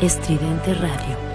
Estridente Radio.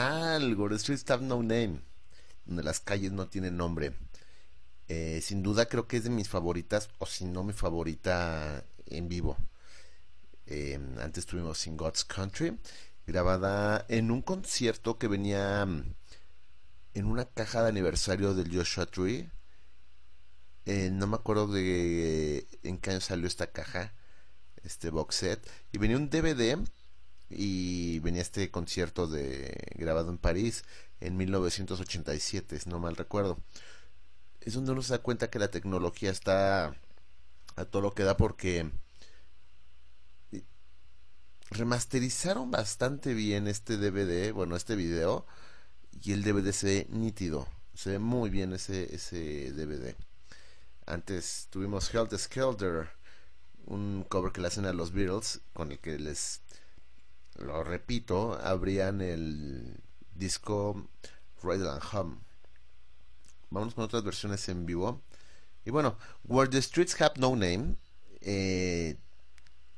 Tal? Where the Streets Have No Name, donde las calles no tienen nombre. Eh, sin duda creo que es de mis favoritas, o si no mi favorita en vivo. Eh, antes tuvimos In God's Country, grabada en un concierto que venía mm, en una caja de aniversario del Joshua Tree. Eh, no me acuerdo de en qué año salió esta caja, este box set. Y venía un DVD y venía este concierto de grabado en París en 1987, si no mal recuerdo. Es donde uno se da cuenta que la tecnología está a todo lo que da porque remasterizaron bastante bien este DVD, bueno, este video y el DVD se ve nítido, se ve muy bien ese, ese DVD. Antes tuvimos Helter Skelter, un cover que le hacen a los Beatles, con el que les, lo repito, abrían el disco Ride and Home. Vamos con otras versiones en vivo. Y bueno, Where the Streets Have No Name eh,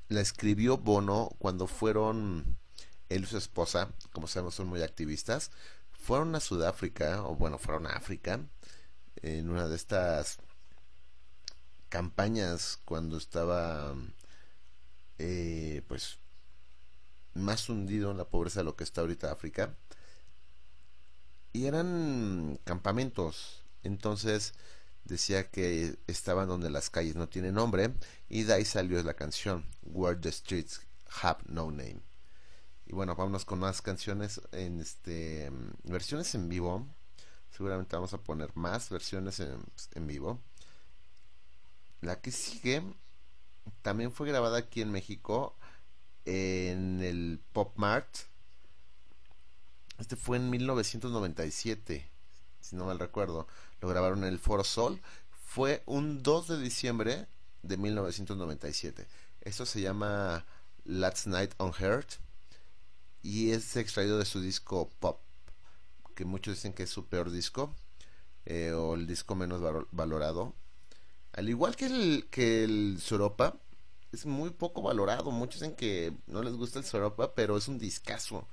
la escribió Bono cuando fueron él y su esposa, como sabemos son muy activistas, fueron a Sudáfrica, o bueno, fueron a África, en una de estas campañas cuando estaba eh, pues más hundido en la pobreza de lo que está ahorita África. Y eran campamentos. Entonces decía que estaban donde las calles no tienen nombre y de ahí salió la canción Where the Streets Have No Name. Y bueno vámonos con más canciones en este versiones en vivo. Seguramente vamos a poner más versiones en, en vivo. La que sigue también fue grabada aquí en México en el Pop Mart este fue en 1997 si no mal recuerdo lo grabaron en el Foro Sol, fue un 2 de diciembre de 1997. Esto se llama Last Night on Heart y es extraído de su disco Pop, que muchos dicen que es su peor disco eh, o el disco menos valorado. Al igual que el, que el Soropa, es muy poco valorado. Muchos dicen que no les gusta el Soropa, pero es un discazo.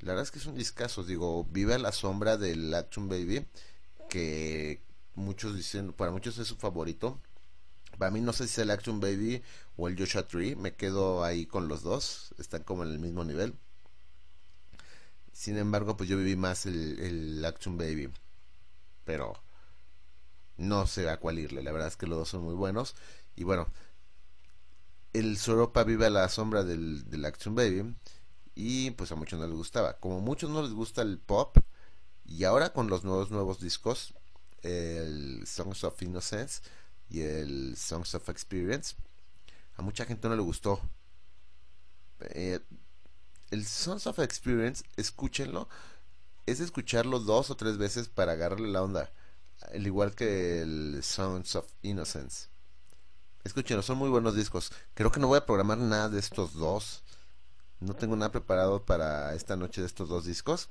La verdad es que es un discazo. Digo, vive a la sombra del Action Baby que muchos dicen, para muchos es su favorito. Para mí no sé si es el Action Baby o el Joshua Tree, me quedo ahí con los dos, están como en el mismo nivel. Sin embargo, pues yo viví más el, Action Baby, pero no sé a cuál irle, la verdad es que los dos son muy buenos. Y bueno, el Soropa vive a la sombra del, Action Baby y pues a muchos no les gustaba. Como a muchos no les gusta el pop, y ahora con los nuevos nuevos discos, el Songs of Innocence y el Songs of Experience, a mucha gente no le gustó. Eh, el Songs of Experience, escúchenlo, es escucharlo dos o tres veces para agarrarle la onda, al igual que el Songs of Innocence. Escúchenlo, son muy buenos discos. Creo que no voy a programar nada de estos dos. No tengo nada preparado para esta noche de estos dos discos.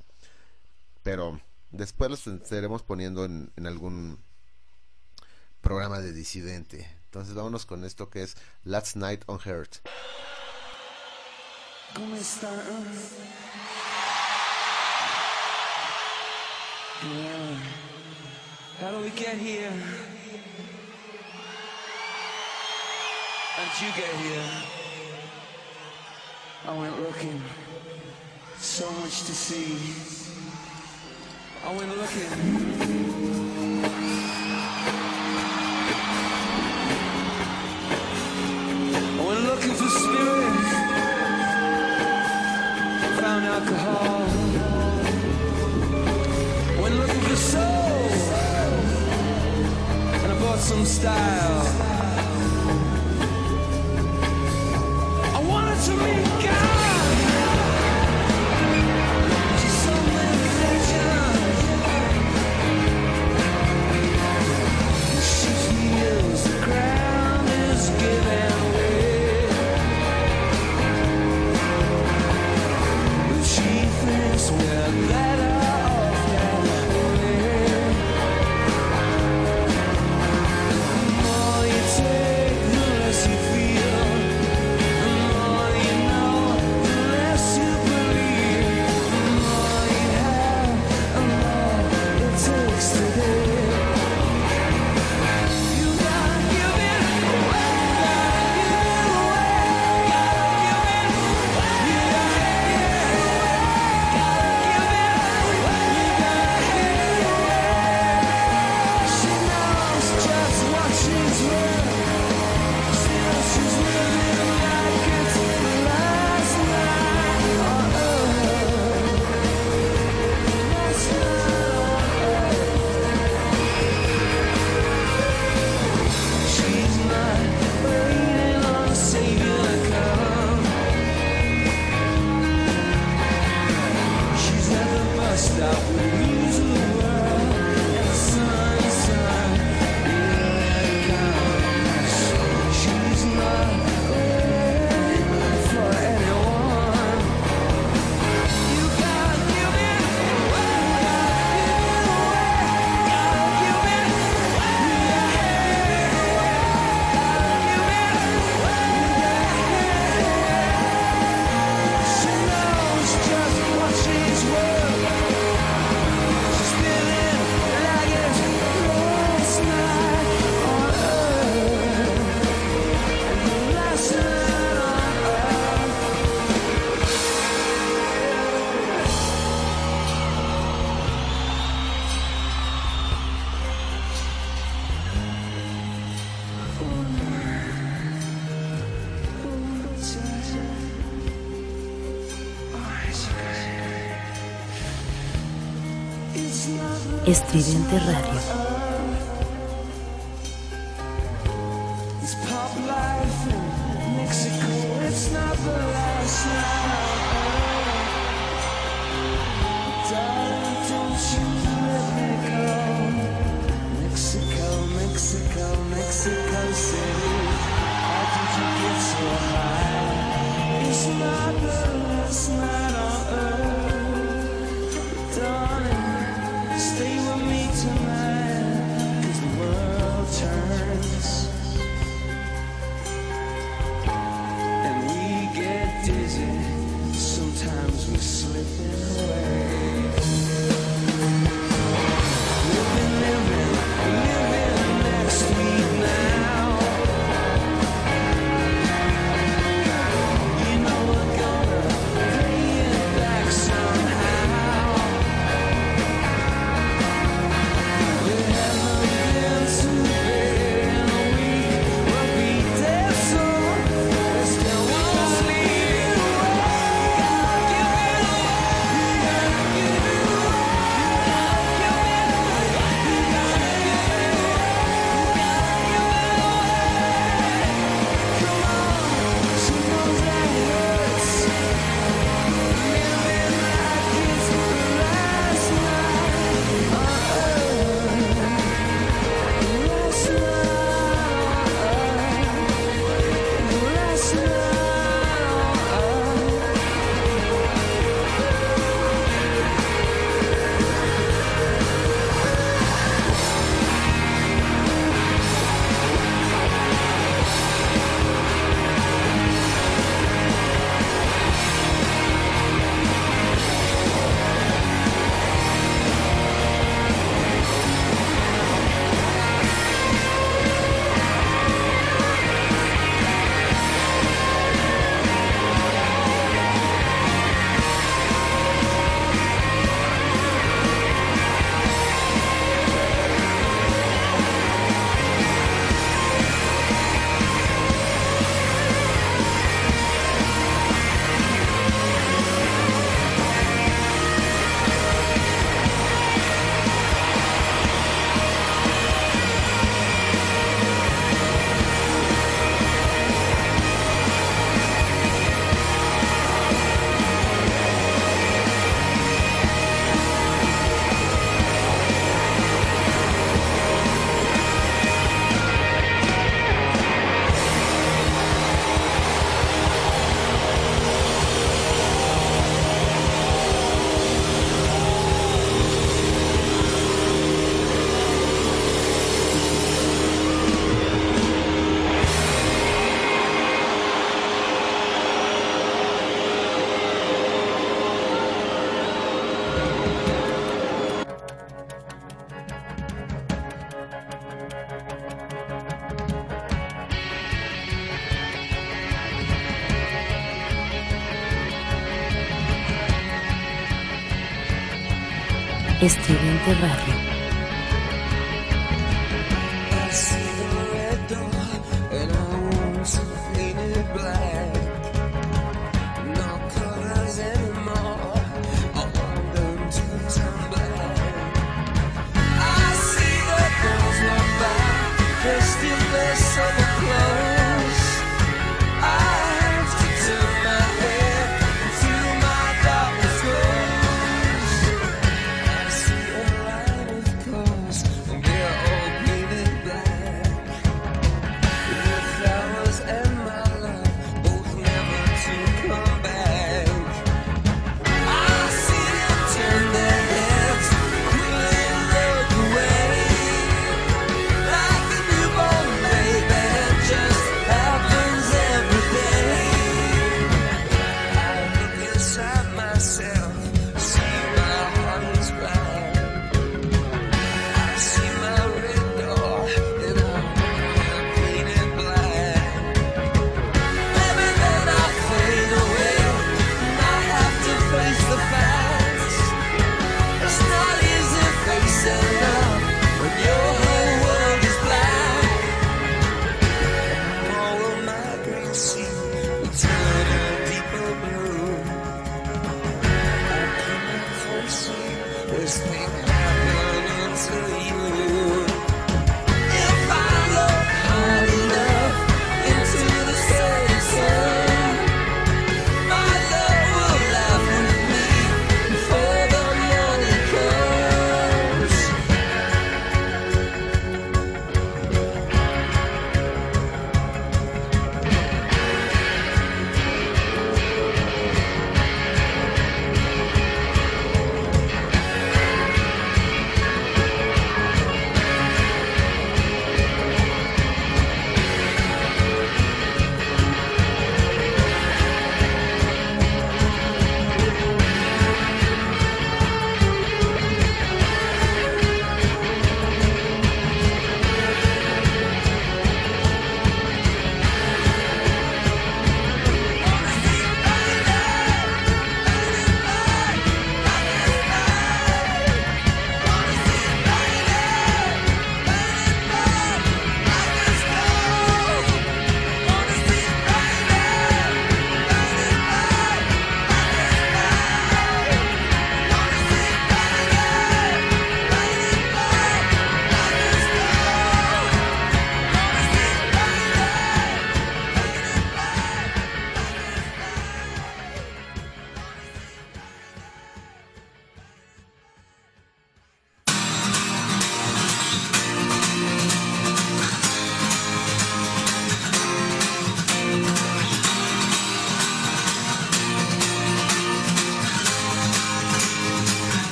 Pero después los estaremos poniendo en, algún programa de disidente. Entonces vámonos con esto que es Last Night on Heart. ¿Cómo? Did you get here? I went looking. So much to see. I went looking. I went looking for spirit. Found alcohol. Went looking for soul. And I bought some style. Arte Radio. It's pop life in Mexico, it's not the last night. Estridente Radio.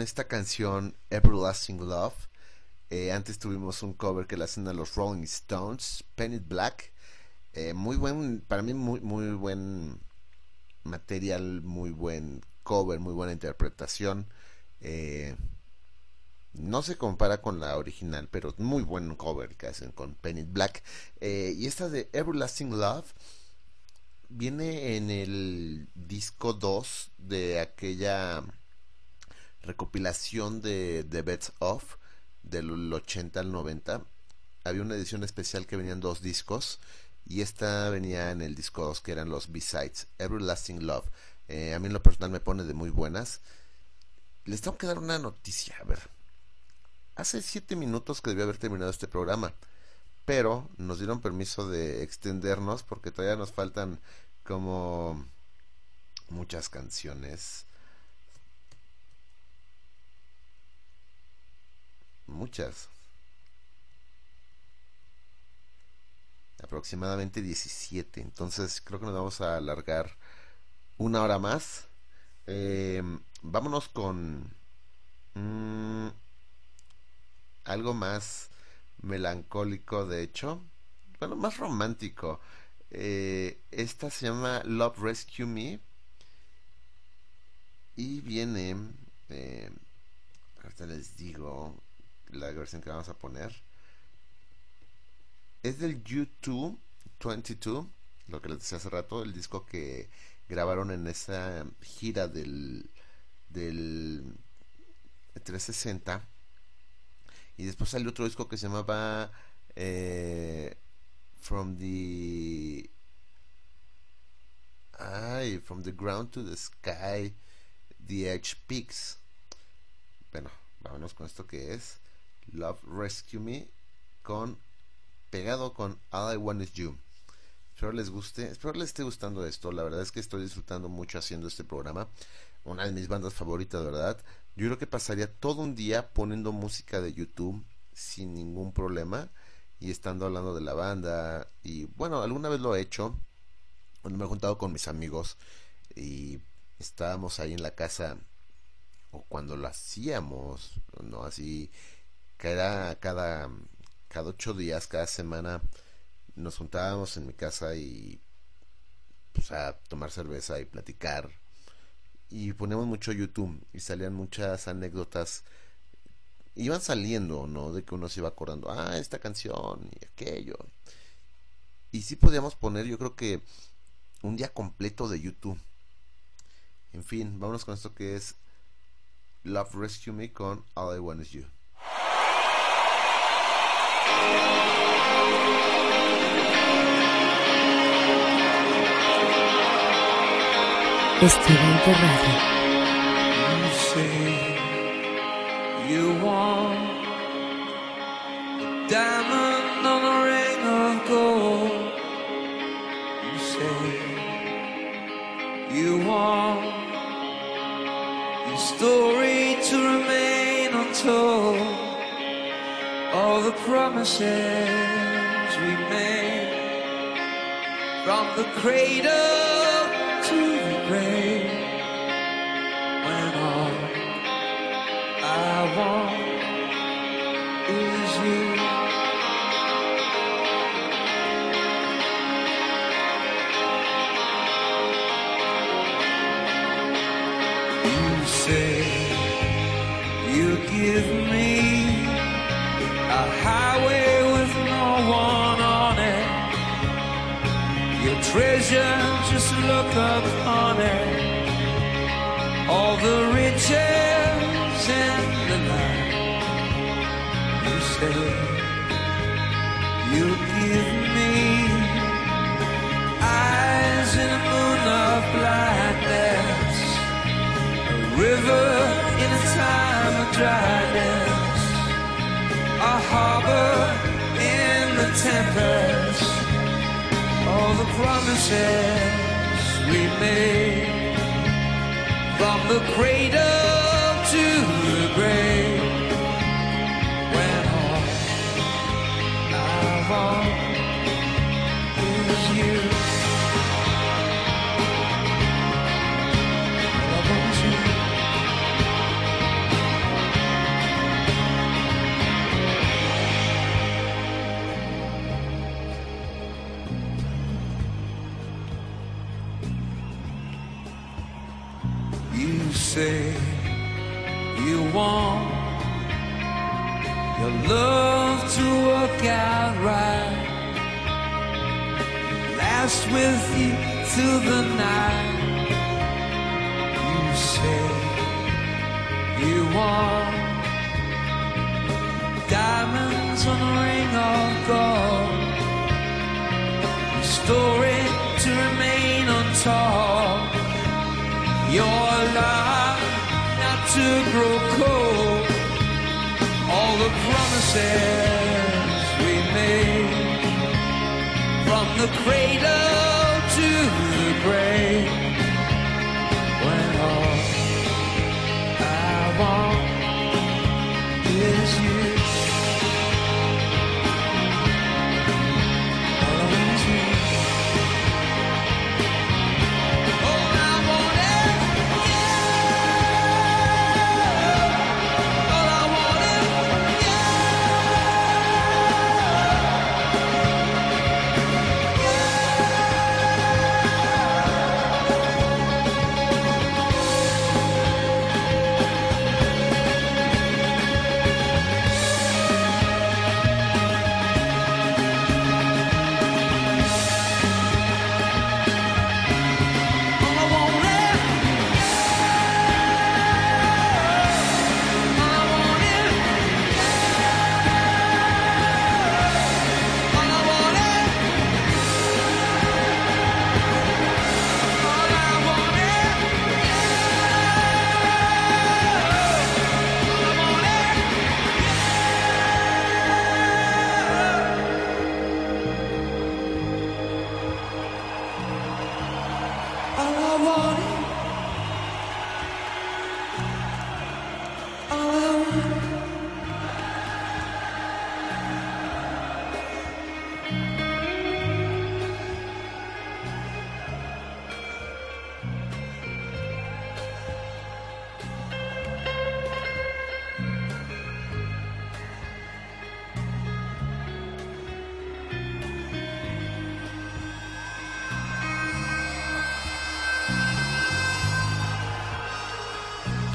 Esta canción Everlasting Love? Eh, antes tuvimos un cover que le hacen a los Rolling Stones, Penny Black. Eh, muy buen, para mí muy, muy buen material, muy buen cover, muy buena interpretación. Eh, no se compara con la original, pero muy buen cover que hacen con Penny Black. Y esta de Everlasting Love viene en el disco 2 de aquella recopilación de The Best Of del 80 al 90. Había una edición especial que venían dos discos y esta venía en el disco 2 que eran los B-Sides, Everlasting Love. Eh, a mí en lo personal me pone de muy buenas. Les tengo que dar una noticia, a ver. Hace siete minutos que debía haber terminado este programa, pero nos dieron permiso de extendernos porque todavía nos faltan como muchas canciones. Muchas. Aproximadamente 17. Entonces creo que nos vamos a alargar una hora más. Eh, vámonos con mm, algo más melancólico, de hecho. Bueno, más romántico. Eh, esta se llama Love Rescue Me. Y viene. Eh, ahorita les digo la versión que vamos a poner. Es del U2 22, lo que les decía hace rato, el disco que grabaron en esa gira del, del 360. Y después salió otro disco que se llamaba eh, From the ay, From the Ground to the Sky, The Edge Peaks. Bueno, vámonos con esto que es Love Rescue Me con pegado con All I Want Is You. Espero les guste, espero les esté gustando esto. La verdad es que estoy disfrutando mucho haciendo este programa. Una de mis bandas favoritas, ¿verdad? Yo creo que pasaría todo un día poniendo música de YouTube sin ningún problema y estando hablando de la banda. Y bueno, alguna vez lo he hecho cuando me he juntado con mis amigos y estábamos ahí en la casa o cuando lo hacíamos, ¿no? Así, cada, cada, cada ocho días, cada semana, nos juntábamos en mi casa y pues, a tomar cerveza y platicar. Y poníamos mucho YouTube y salían muchas anécdotas. Iban saliendo, ¿no? De que uno se iba acordando, ah, esta canción y aquello. Y sí podíamos poner, yo creo que un día completo de YouTube. En fin, vámonos con esto que es Love Rescue Me con All I Want Is You. Estridente Radio. You say you want a diamond on a ring of gold. You say you want your story to remain untold. All the promises we made from the cradle I river in a time of dryness, a harbor in the tempest. All the promises we made from the cradle story to remain untold your love not to grow cold. All the promises we made from the cradle to the grave. When all I want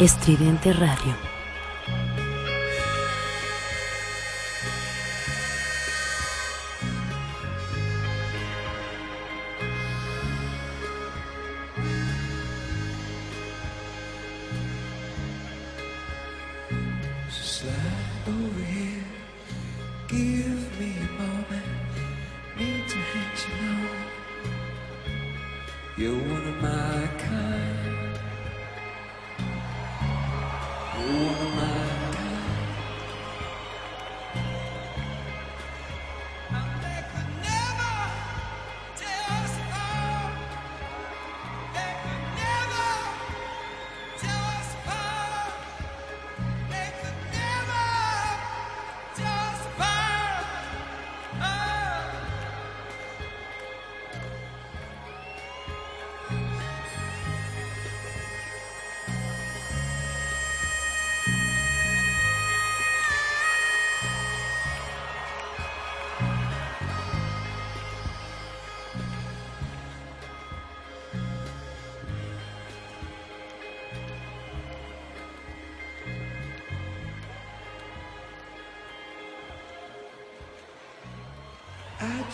Estridente Radio.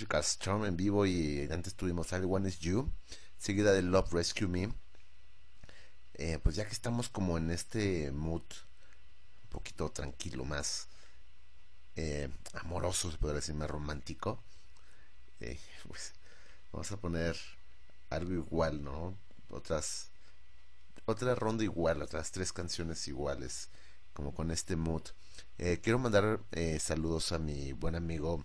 Electrical Storm en vivo y antes tuvimos I Want Is You, seguida de Love Rescue Me. Eh, pues ya que estamos como en este mood un poquito tranquilo, más eh, amoroso, se podría decir, más romántico, eh, pues vamos a poner algo igual, ¿no? Otras, otra ronda igual, otras tres canciones iguales, como con este mood. Quiero mandar saludos a mi buen amigo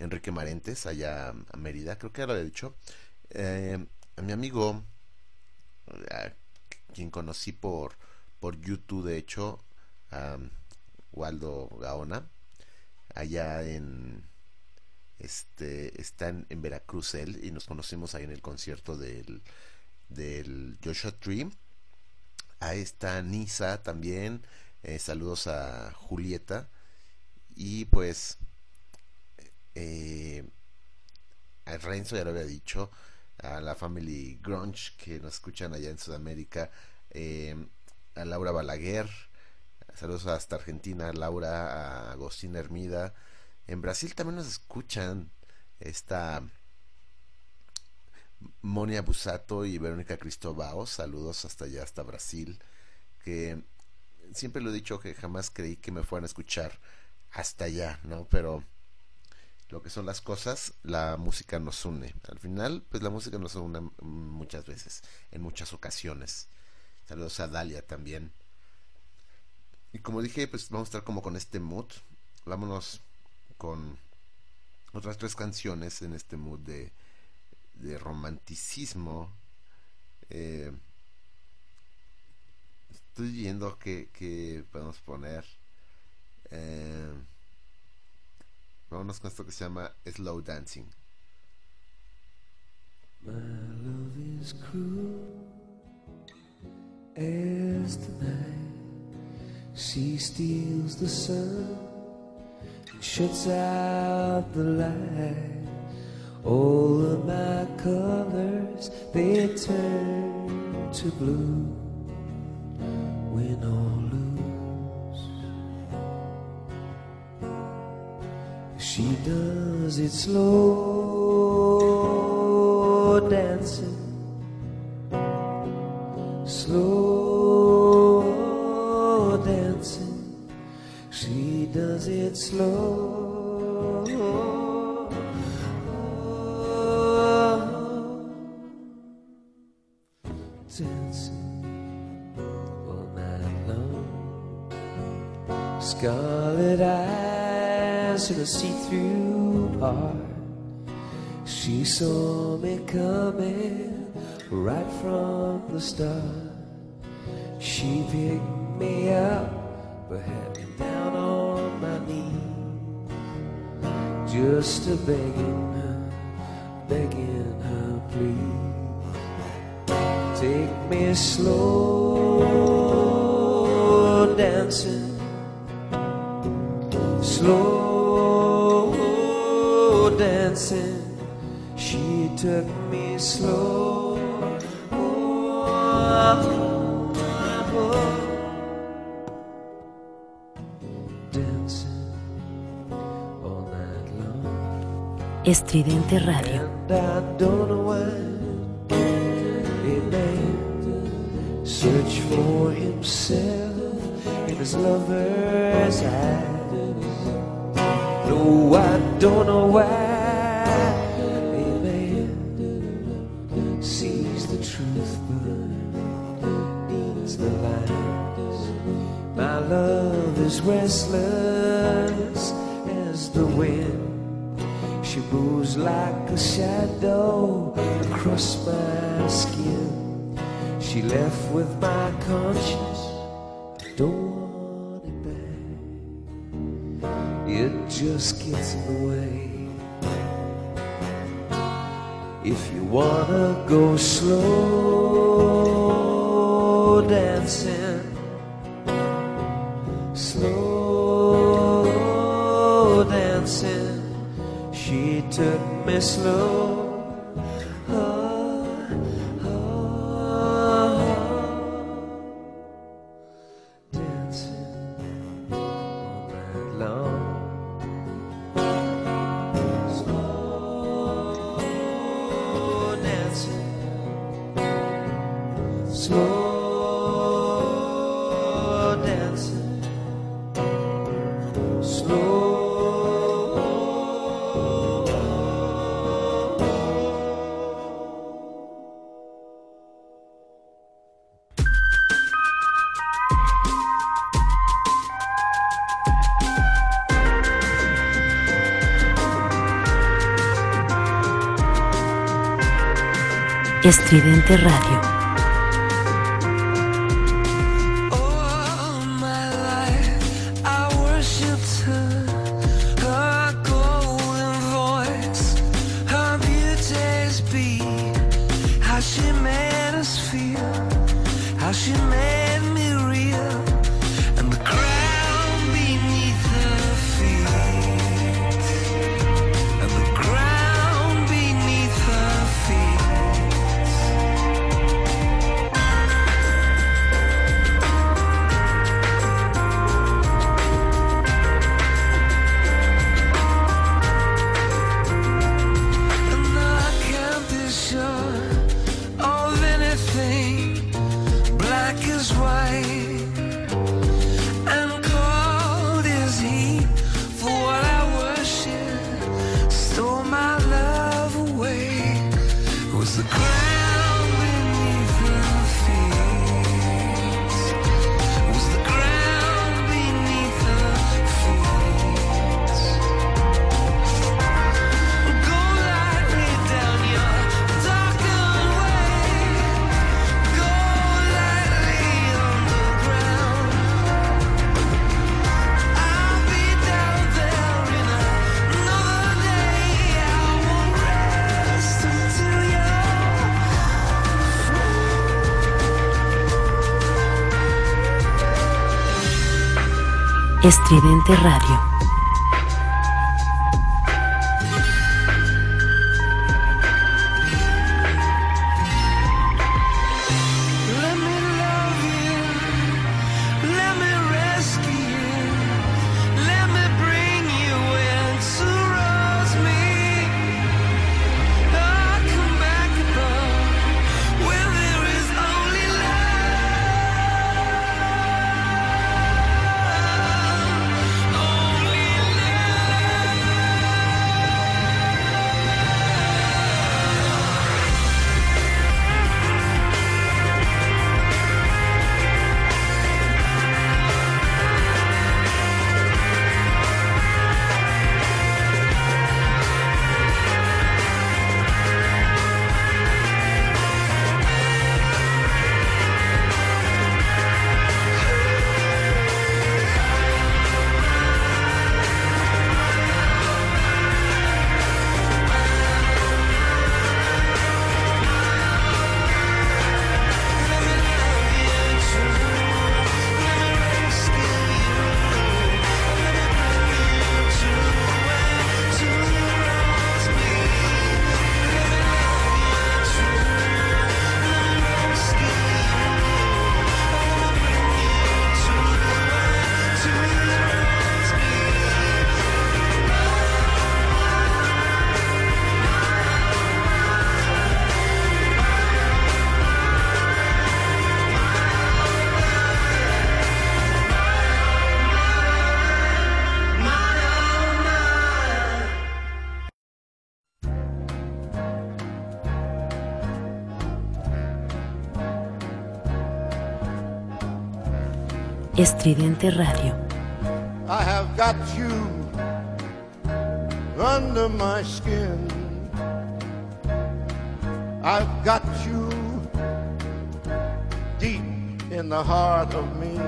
Enrique Marentes, allá a Mérida, creo que ya lo había dicho. Eh, a mi amigo, a quien conocí por, por YouTube, de hecho, a Waldo Gaona, allá en este está en, Veracruz él y nos conocimos ahí en el concierto del, del Joshua Tree. Ahí está Nisa también. eh, saludos a Julieta. Y pues eh, a Renzo ya lo había dicho. A la Family Grunge que nos escuchan allá en Sudamérica. eh, a Laura Balaguer. Saludos hasta Argentina, Laura, a Hermida. En Brasil también nos escuchan. Esta Monia Busato y Verónica Cristobao. Saludos hasta allá, hasta Brasil. Que siempre lo he dicho que jamás creí que me fueran a escuchar hasta allá, ¿no? Pero lo que son las cosas, la música nos une. Al final, pues la música nos une muchas veces, en muchas ocasiones. Saludos a Dalia también. Y como dije, pues vamos a estar como con este mood. Vámonos con otras tres canciones en este mood de, de romanticismo. Eh, estoy viendo que, que podemos poner. Eh, vámonos con esto que se llama Slow Dancing. My love is cruel as the night. She steals the sun and shuts out the light. All of my colors they turn to blue. Win or She does it slow dancing, slow dancing. She does it slow. Dancing all night long. Scarlet eyes in a see-through heart. She saw me coming right from the start. She picked me up, but had me down on my knees, just a begging her, begging her, please. Take me slow dancing, slow dancing. She took me slow. Dancing all night long. Estridente Radio. And I don't know why a man search for himself in his lover's eyes. No, I don't know why restless as the wind. She moves like a shadow across my skin. She left with my conscience. I don't want it back. It just gets in the way. If you wanna go slow be slow. Estridente Radio. Estridente Radio. Estridente Radio. I have got you under my skin. I've got you deep in the heart of me.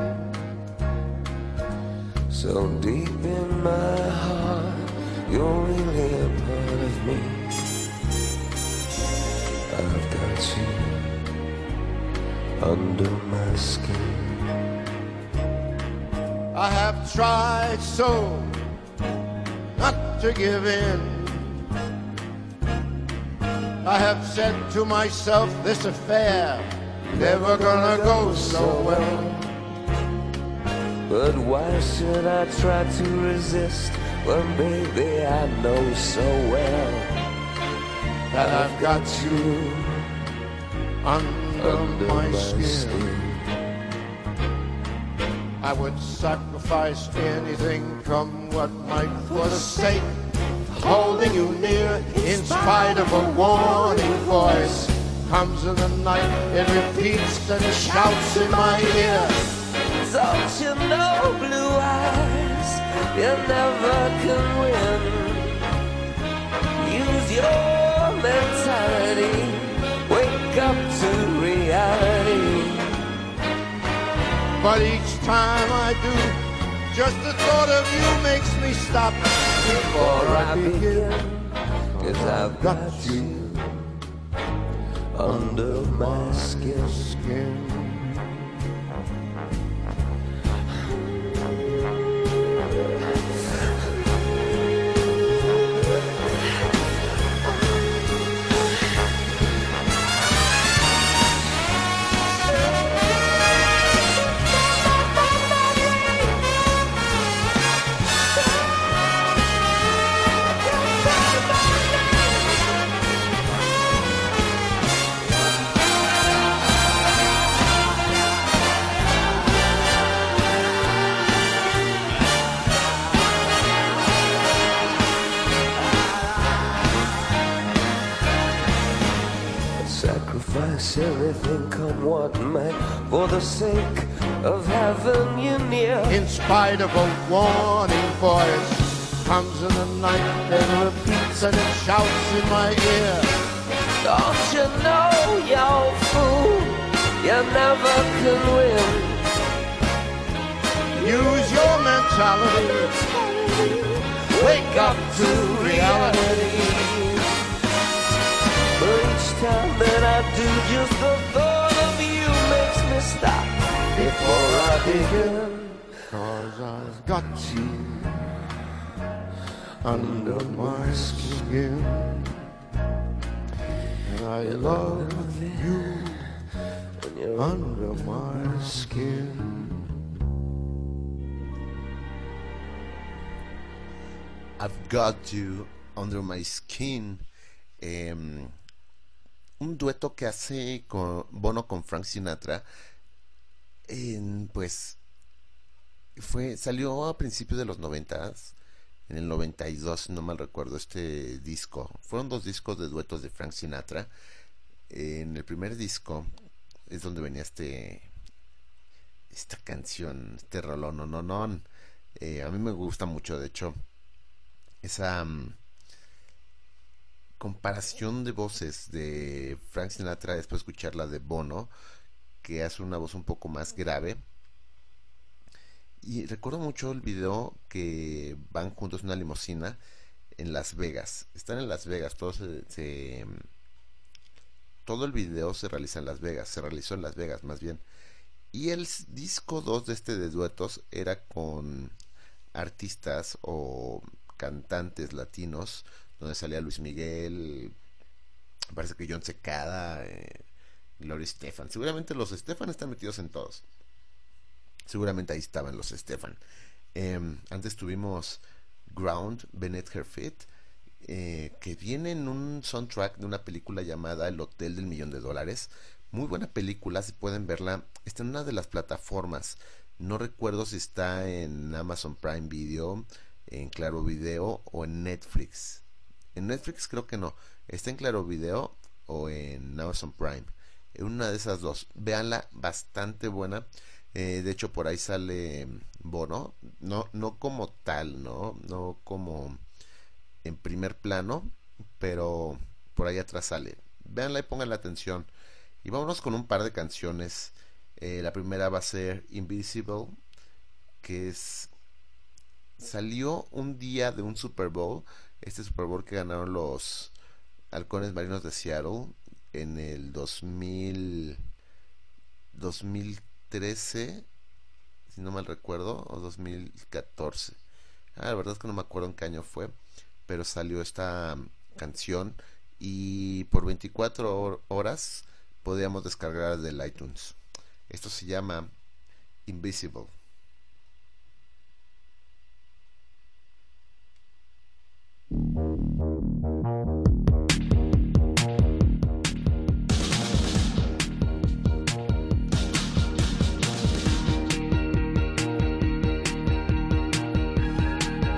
So deep in my heart, you're really a part of me. I've got you under my skin. I have tried so not to give in. I have said to myself, this affair never gonna go so well. But why should I try to resist when, baby, I know so well That I've got you under, under my, my skin. skin? I would sacrifice sacrifice anything, come what might, for the sake of holding you near. In spite of a warning voice, comes in the night, it repeats and shouts in my ear. Don't you know, blue eyes, you never can win. Use your mentality, wake up to reality. But each time I do, just the thought of you makes me stop before I begin. Cause I've got you under my skin. Sacrifice everything, come what may, for the sake of having you near. In spite of a warning voice, comes in the night and repeats and it shouts in my ear. Don't you know, you fool, you never can win. Use your mentality. Wake up to reality. Time that I do, just the thought of you makes me stop before I begin. Cause I've got you under my skin. And I love you When you're under my skin. I've Got You Under My Skin. em, un dueto que hace con Bono con Frank Sinatra. pues fue salió a principios de los noventas en el 92 no mal recuerdo este disco fueron dos discos de duetos de Frank Sinatra en el primer disco es donde venía este esta canción este rolón no no no eh, a mí me gusta mucho de hecho esa mm, comparación de voces de Frank Sinatra después de escuchar la de Bono que hace una voz un poco más grave. Y recuerdo mucho el video que van juntos en una limusina en Las Vegas. Están en Las Vegas todo se, todo el video se realiza en Las Vegas se realizó en Las Vegas más bien. Y el disco 2 de este de duetos era con artistas o cantantes latinos donde salía Luis Miguel parece que John Secada eh, Gloria Estefan seguramente los Estefan están metidos en todos. Seguramente ahí estaban los Estefan Em, antes tuvimos Ground Bennett Herfit eh, que viene en un soundtrack de una película llamada El Hotel del Millón de Dólares. Muy buena película si pueden verla. Está en una de las plataformas. No recuerdo si está en Amazon Prime Video en Claro Video o en Netflix en Netflix creo que no. Está en Claro Video o en Amazon Prime. En una de esas dos. Véanla bastante buena. Eh, de hecho por ahí sale Bono. No no como tal no no como en primer plano pero por ahí atrás sale. Véanla y pongan la atención. Y vámonos con un par de canciones. Eh, la primera va a ser Invisible que es salió un día de un Super Bowl este Super Bowl que ganaron los halcones marinos de Seattle en el 2000 2013 si no mal recuerdo o 2014 ah, la verdad es que no me acuerdo en qué año fue pero salió esta mm, canción y por 24 hor- horas podíamos descargar del iTunes. Esto se llama Invisible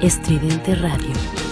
Estridente Radio.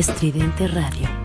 Estridente Radio.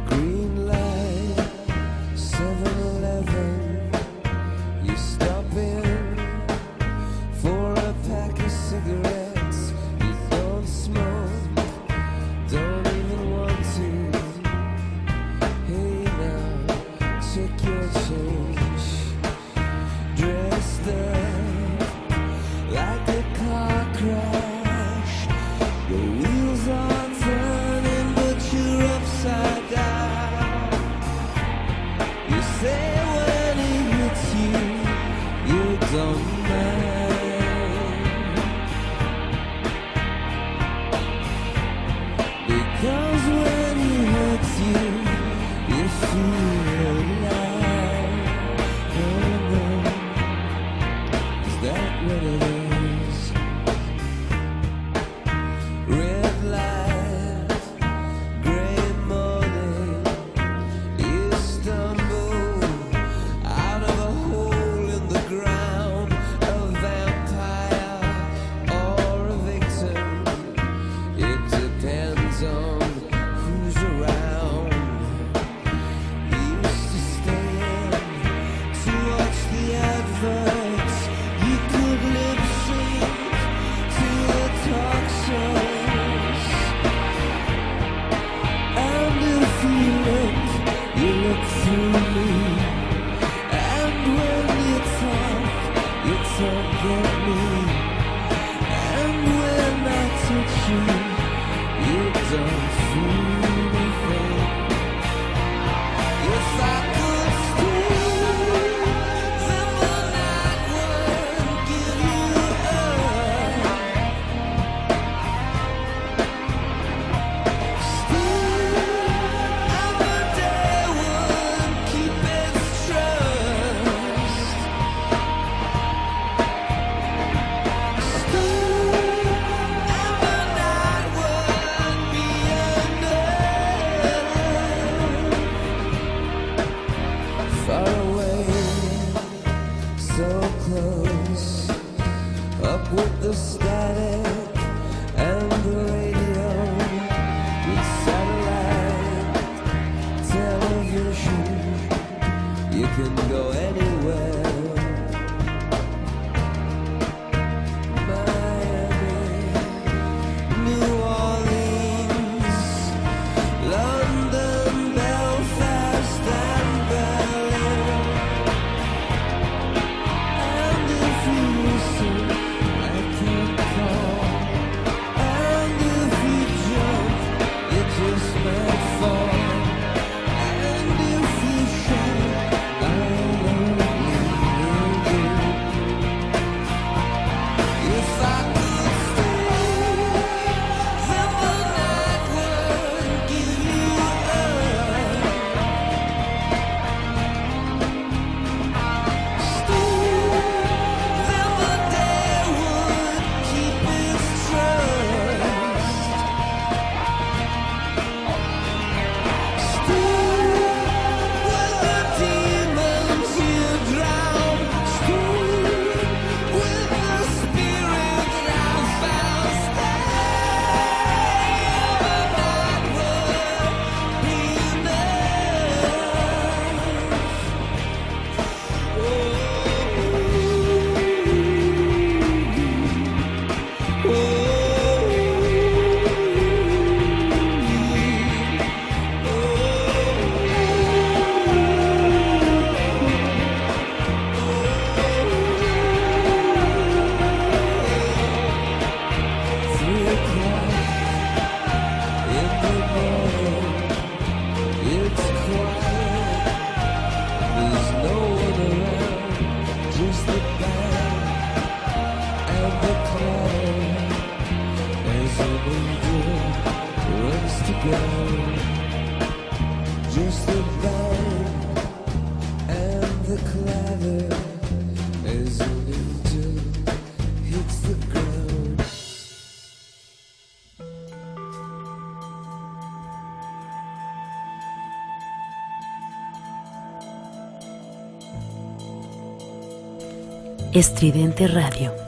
Estridente Radio.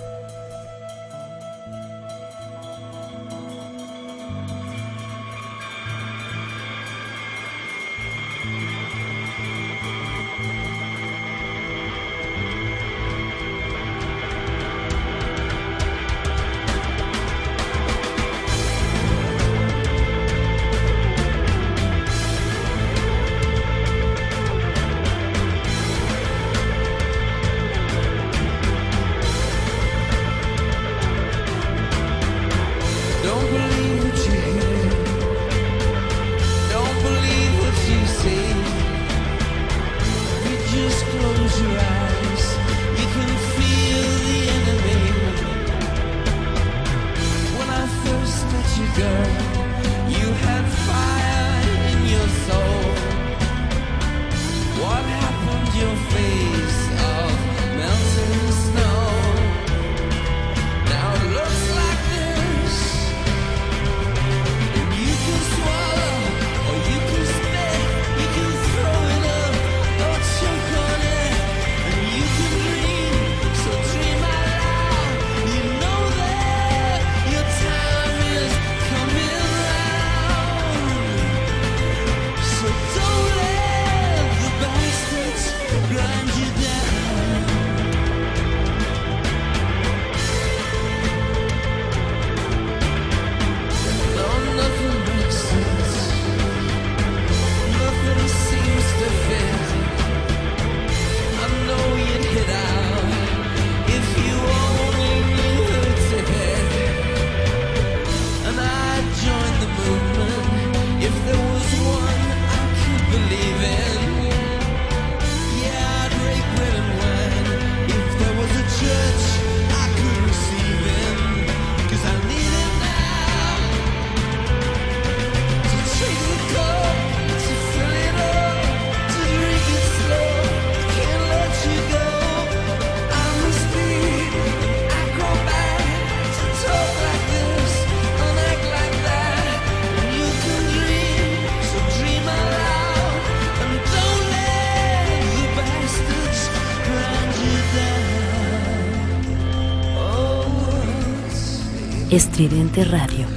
Estridente Radio.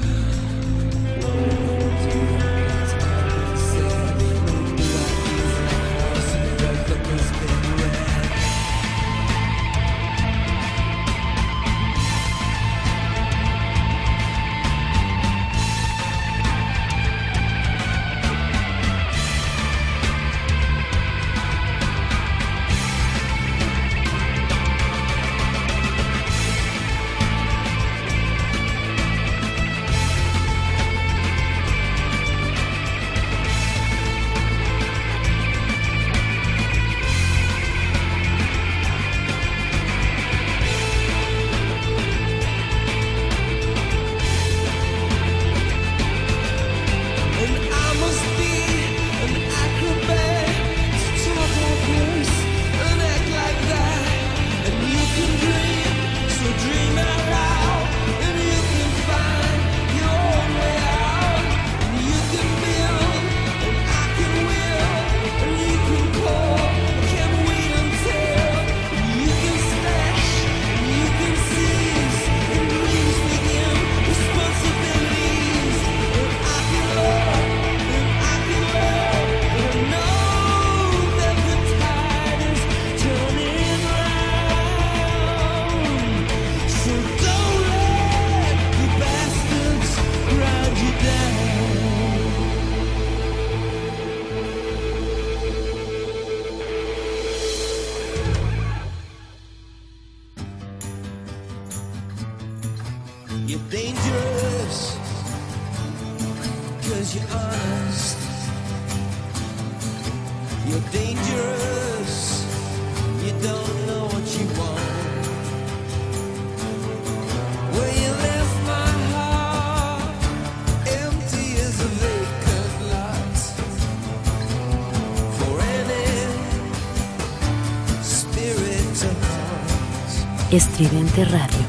Haunt. Estridente Radio.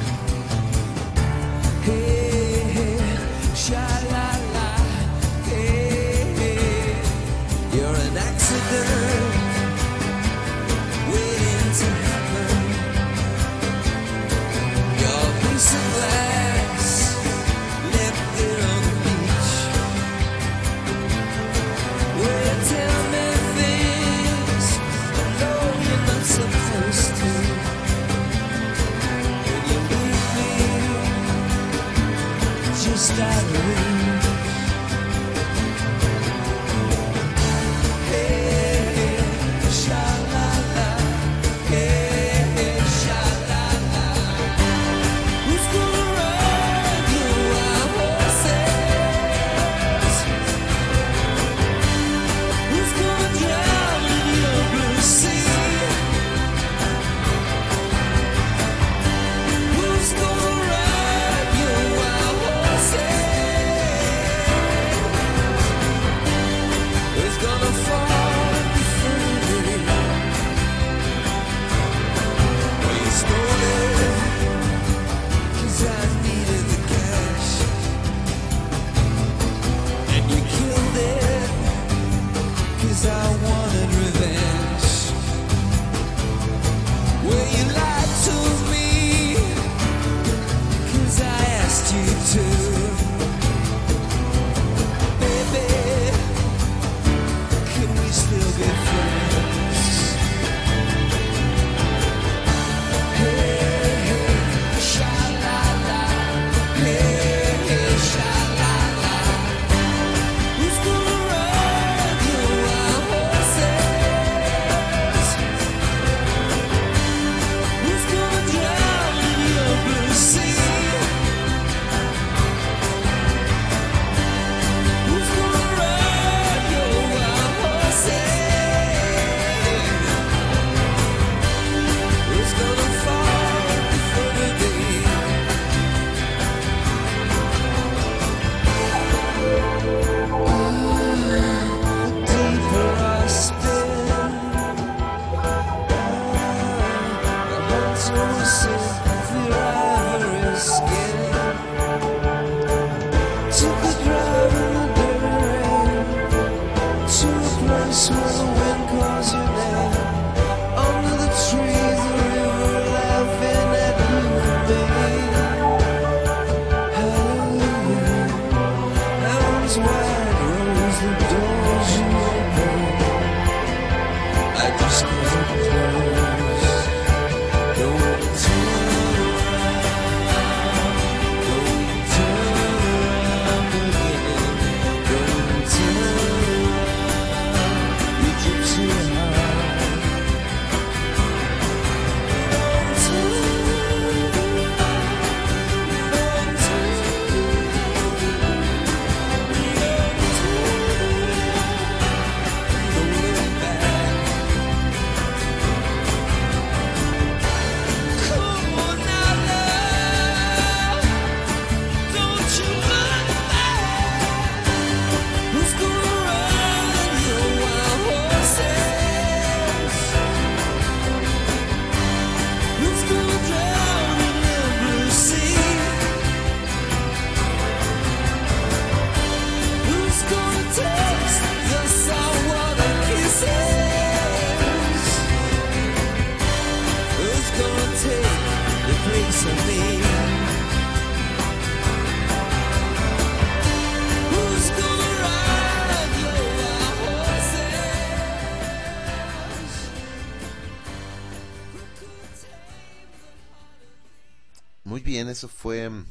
Eso fue mm,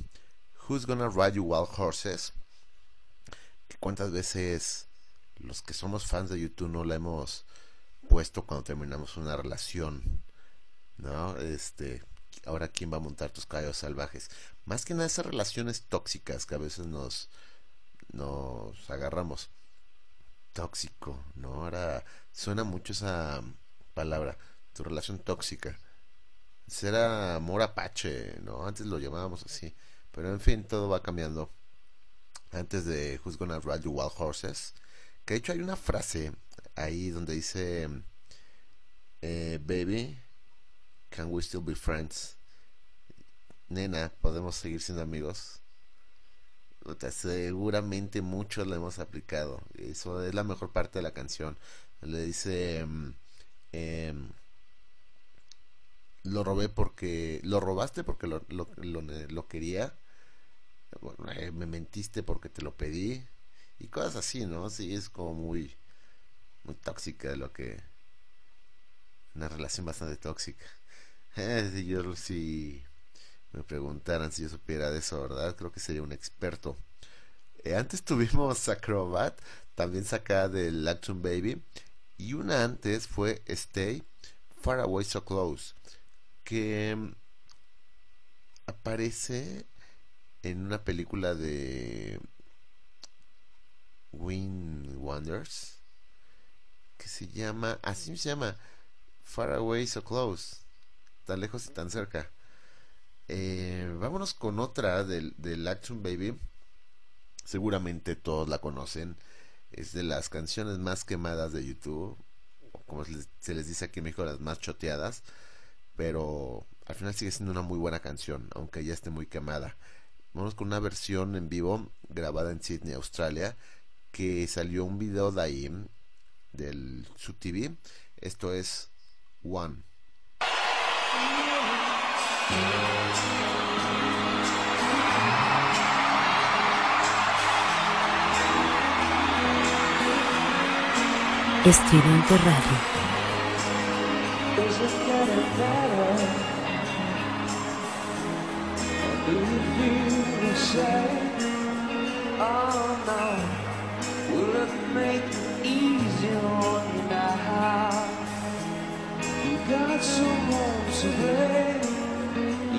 Who's Gonna Ride You Wild Horses. ¿Cuántas veces los que somos fans de YouTube no la hemos puesto cuando terminamos una relación? ¿No? Este, ahora quién va a montar tus caballos salvajes. Más que nada esas relaciones tóxicas que a veces nos nos agarramos. Tóxico, ¿no? Ahora suena mucho esa palabra, tu relación tóxica. Será amor apache, ¿no? Antes lo llamábamos así. Pero en fin, todo va cambiando. Antes de Who's Gonna Ride You Wild Horses. Que de hecho hay una frase ahí donde dice... eh, baby, can we still be friends? Nena, ¿podemos seguir siendo amigos? Seguramente muchos lo hemos aplicado. Eso es la mejor parte de la canción. Le dice... em, lo robé porque lo robaste porque lo, lo, lo, quería. Bueno, eh, me mentiste porque te lo pedí. Y cosas así no sí es como muy muy tóxica lo que una relación bastante tóxica. Eh, si yo si me preguntaran si yo supiera de eso verdad creo que sería un experto. Eh, antes tuvimos Acrobat también sacada del Action Baby. Y una antes fue Stay Far Away So Close que mm, aparece en una película de Win Wonders que se llama, así se llama, Far Away So Close, tan lejos y tan cerca. Eh, vámonos con otra del, del Action Baby. Seguramente todos la conocen. Es de las canciones más quemadas de YouTube. O como se les, se les dice aquí en México, las más choteadas pero al final sigue siendo una muy buena canción, aunque ya esté muy quemada. Vamos con una versión en vivo grabada en Sydney, Australia, que salió un video de ahí, del su TV. Esto es One. Estridente Radio. Better? Do you same? Oh no, will it make it on you now? You got to blame.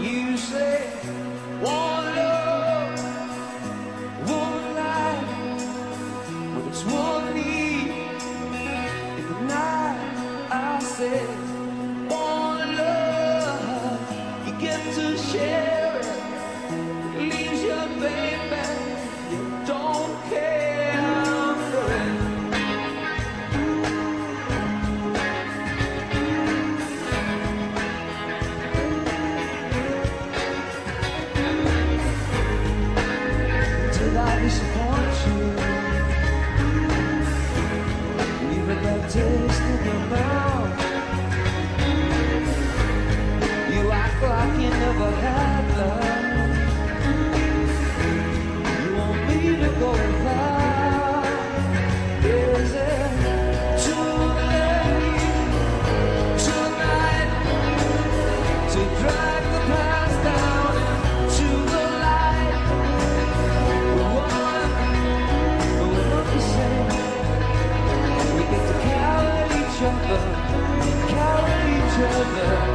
You say one together.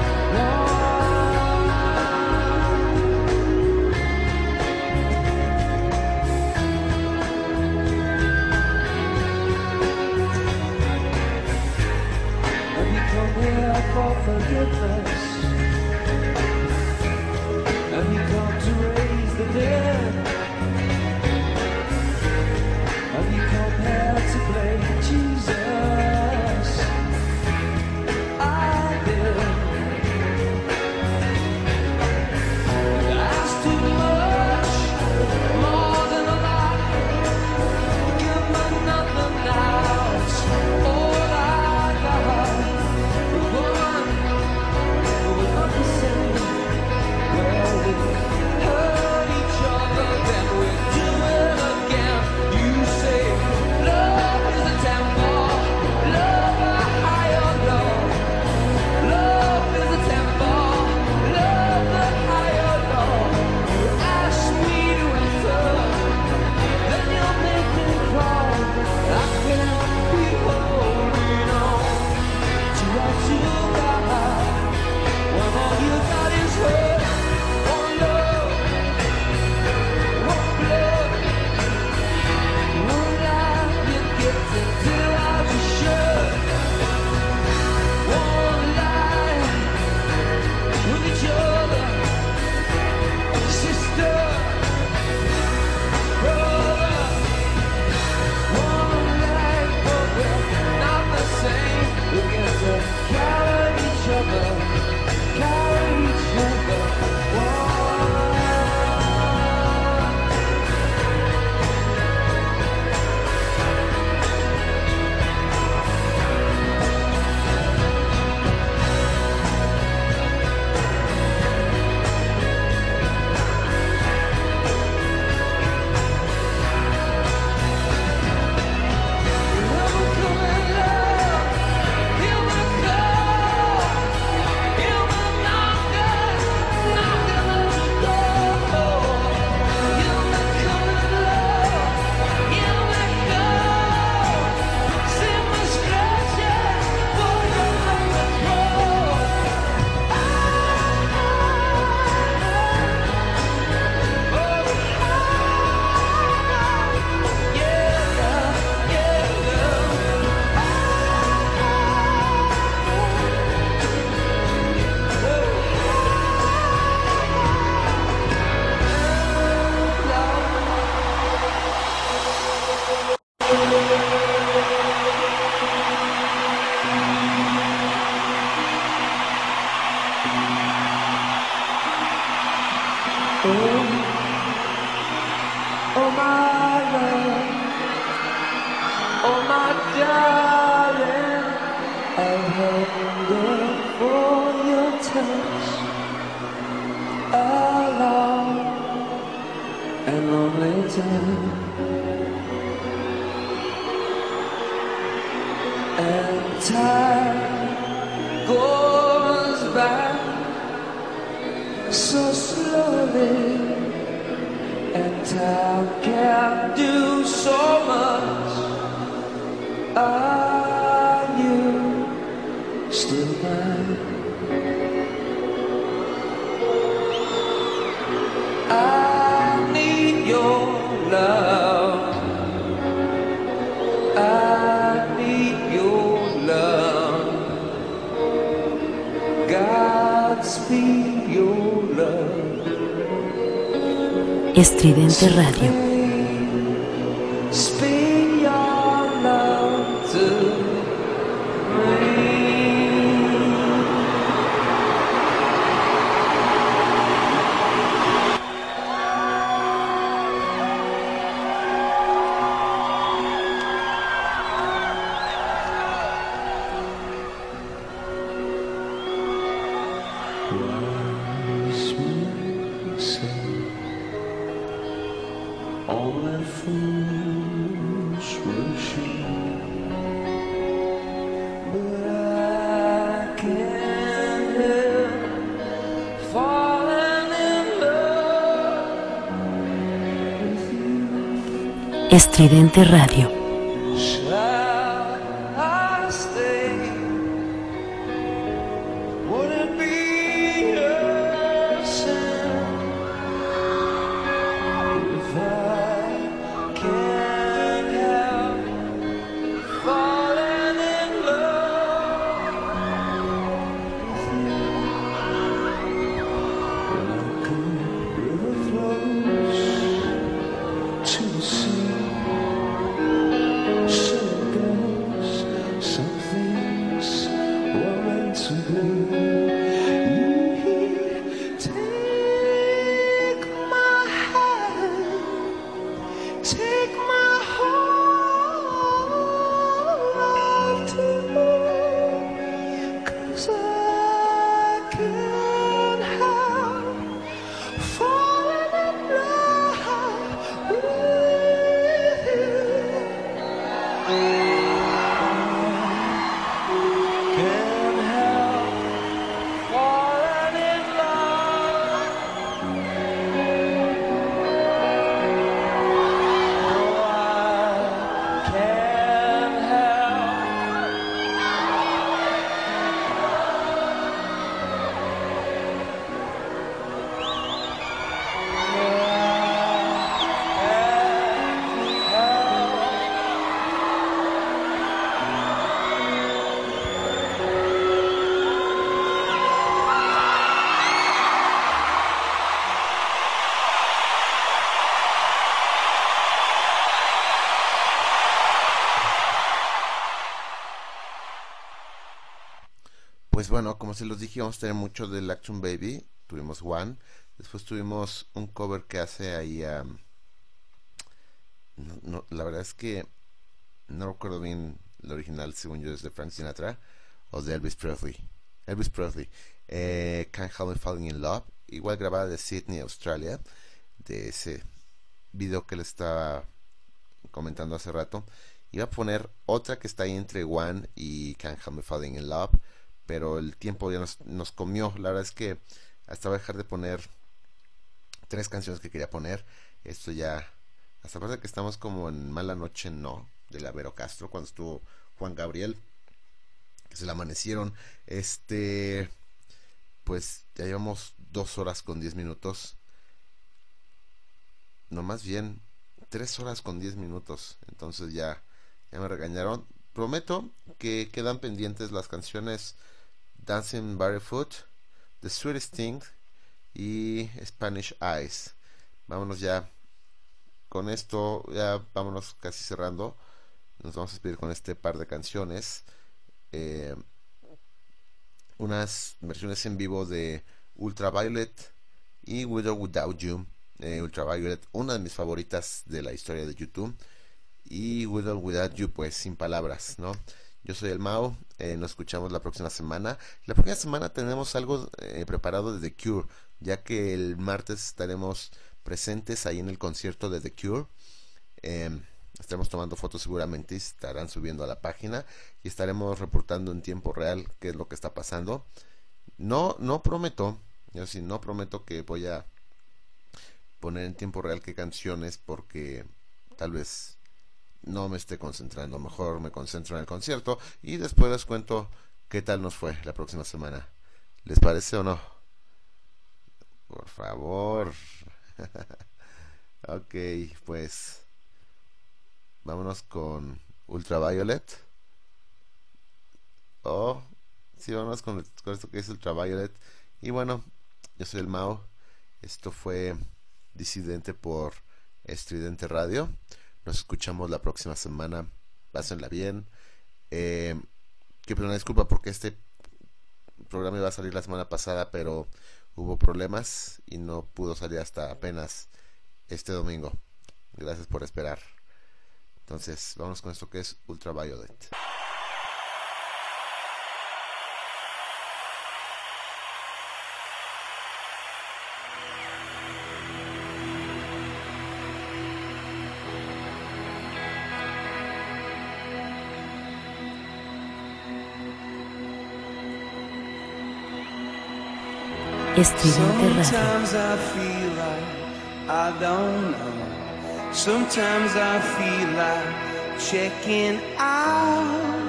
and time goes by so slowly and time can't do so much. Estridente Radio. Estridente Radio. Como se los dije, vamos a tener mucho del Action Baby. Tuvimos One. Después tuvimos un cover que hace ahí a... no- no, la verdad es que no recuerdo bien el original, según yo, es de Frank Sinatra o de Elvis Presley. Elvis Presley. Eh, Can't Help Me Falling in Love. Igual grabada de Sydney, Australia. De ese video que le estaba comentando hace rato. Iba a poner otra que está ahí entre One y Can't Help Me Falling in Love. Pero el tiempo ya nos, nos comió. La verdad es que hasta voy a dejar de poner tres canciones que quería poner. Esto ya. Hasta parece que estamos como en Mala Noche No. De la Vero Castro. Cuando estuvo Juan Gabriel. Que se le amanecieron. Este. Pues ya llevamos dos horas con diez minutos. No, más bien tres horas con diez minutos. Entonces ya me regañaron. Prometo que quedan pendientes las canciones Dancing Barefoot, The Sweetest Thing y Spanish Eyes. Vámonos ya con esto, ya vámonos casi cerrando. Nos vamos a despedir con este par de canciones. Eh, unas versiones en vivo de Ultraviolet y With Without You. Eh, Ultraviolet, una de mis favoritas de la historia de YouTube. Y With Without You, pues sin palabras, ¿no? Yo soy el Mao. eh, nos escuchamos la próxima semana. La próxima semana tenemos algo eh, preparado de The Cure, ya que el martes estaremos presentes ahí en el concierto de The Cure. Em, estaremos tomando fotos seguramente y estarán subiendo a la página y estaremos reportando en tiempo real qué es lo que está pasando. No, no prometo, yo sí, no prometo que voy a poner en tiempo real qué canciones porque tal vez no me esté concentrando. Mejor me concentro en el concierto y después les cuento qué tal nos fue la próxima semana. ¿Les parece o no? Por favor. ok, pues vámonos con Ultraviolet. Oh, sí, vámonos con, con esto que es Ultraviolet. Y bueno, yo soy el Mao. Esto fue Disidente por Estridente Radio. Nos escuchamos la próxima semana. Pásenla bien. Eh, que pedir una disculpa porque este programa iba a salir la semana pasada, pero hubo problemas y no pudo salir hasta apenas este domingo. Gracias por esperar. Entonces, vamos con esto que es Ultraviolet. Estridente Radio. Sometimes I feel like I don't know. Sometimes I feel like checking out.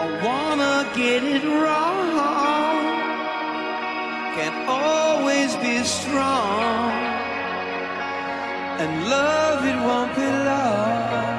I wanna get it wrong. Can't always be strong. And love it won't be long.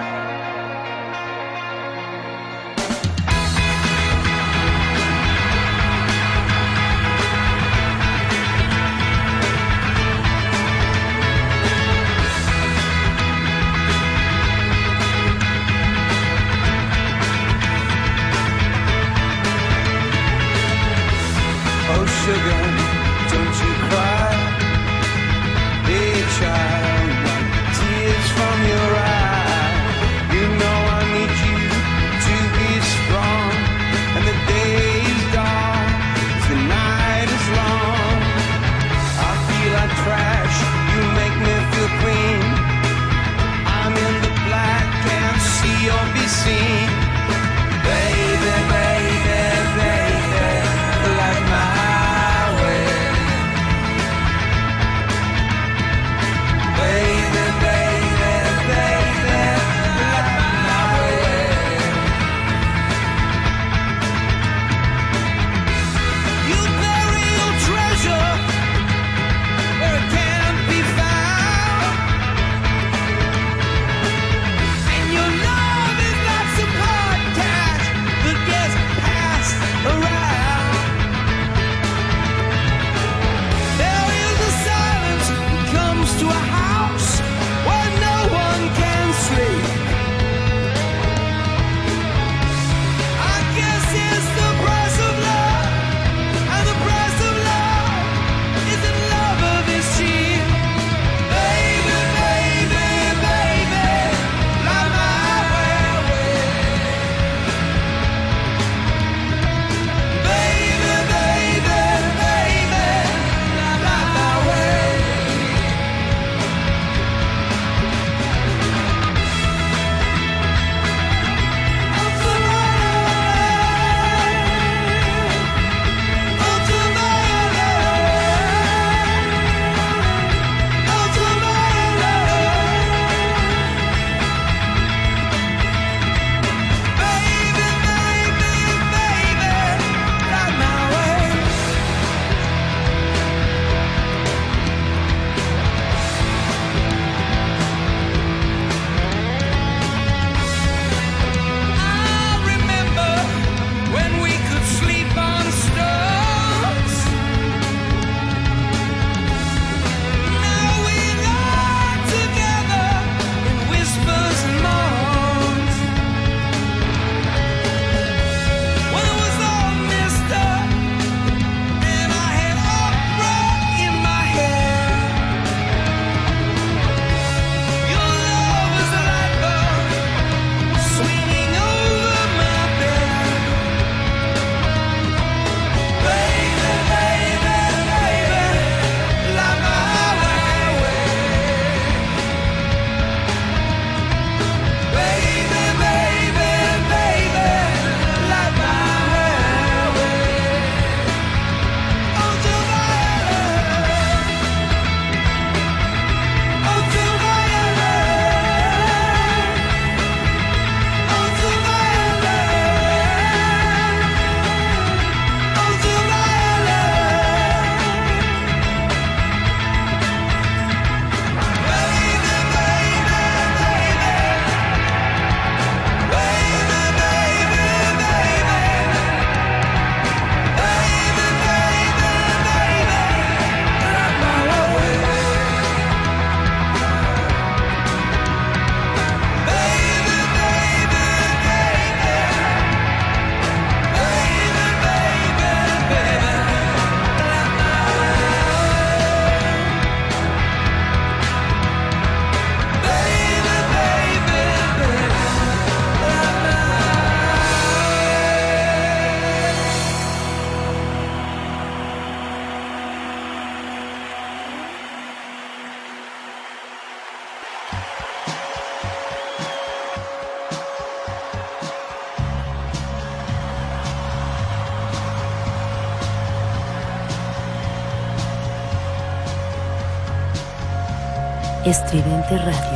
Estridente Radio.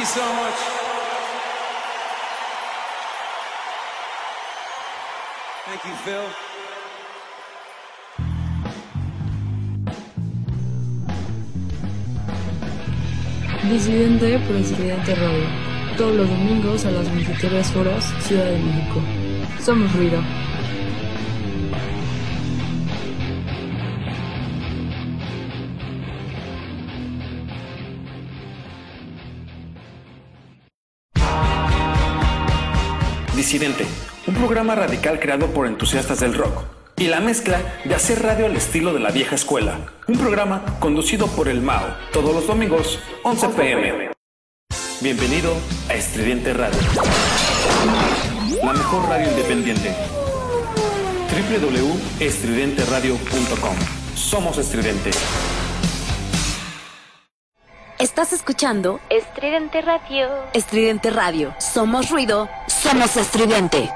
You so much. Thank you, Phil. Disidente por Estridente Radio. Todos los domingos a las 23 horas, Ciudad de México. Somos ruido. Disidente, un programa radical creado por entusiastas del rock y la mezcla de hacer radio al estilo de la vieja escuela. Un programa conducido por el Mao, todos los domingos, 11 pm. Bienvenido a Estridente Radio, la mejor radio independiente. www.estridenteradio.com. Somos estridente. Estás escuchando Estridente Radio. Estridente Radio. Somos ruido, somos estridente.